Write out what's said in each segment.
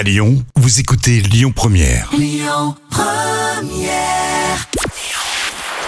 À Lyon, vous écoutez Lyon Première.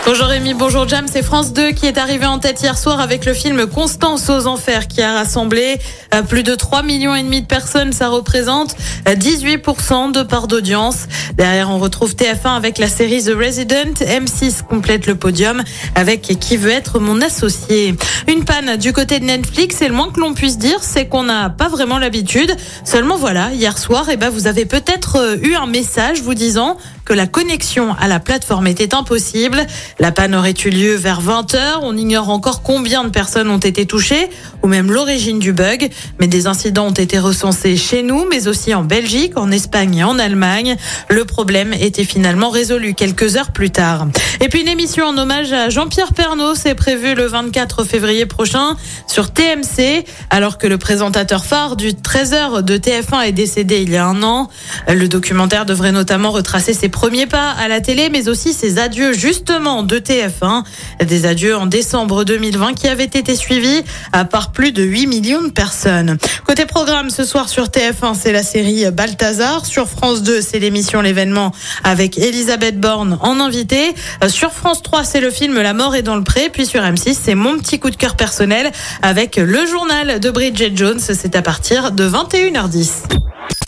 Bonjour Rémi, bonjour Jam, c'est France 2 qui est arrivé en tête hier soir avec le film Constance aux enfers qui a rassemblé euh, plus de 3 millions et demi de personnes, ça représente euh, 18% de part d'audience. Derrière, on retrouve TF1 avec la série The Resident, M6 complète le podium avec Qui veut être mon associé. Une panne du côté de Netflix et le moins que l'on puisse dire, c'est qu'on n'a pas vraiment l'habitude. Seulement voilà, hier soir, eh ben, vous avez peut-être euh, eu un message vous disant que la connexion à la plateforme était impossible. La panne aurait eu lieu vers 20h. On ignore encore combien de personnes ont été touchées ou même l'origine du bug. Mais des incidents ont été recensés chez nous, mais aussi en Belgique, en Espagne et en Allemagne. Le problème était finalement résolu quelques heures plus tard. Et puis une émission en hommage à Jean-Pierre Pernaud, c'est prévu le 24 février prochain sur TMC, alors que le présentateur phare du 13h de TF1 est décédé il y a un an. Le documentaire devrait notamment retracer ses premiers pas à la télé, mais aussi ses adieux justement de TF1. Des adieux en décembre 2020 qui avaient été suivis par plus de 8 millions de personnes. Côté programme, ce soir sur TF1, c'est la série Balthazar. Sur France 2, c'est l'émission L'événement avec Elisabeth Borne en invité. Sur France 3, c'est le film La mort est dans le pré. Puis sur M6, c'est mon petit coup de cœur personnel avec le journal de Bridget Jones. C'est à partir de 21h10.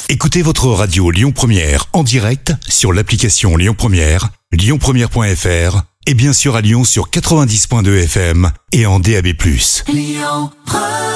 Écoutez votre radio Lyon Première en direct sur l'application Lyon Première, lyonpremière.fr et bien sûr à Lyon sur 90.2 FM et en DAB+. Lyon Première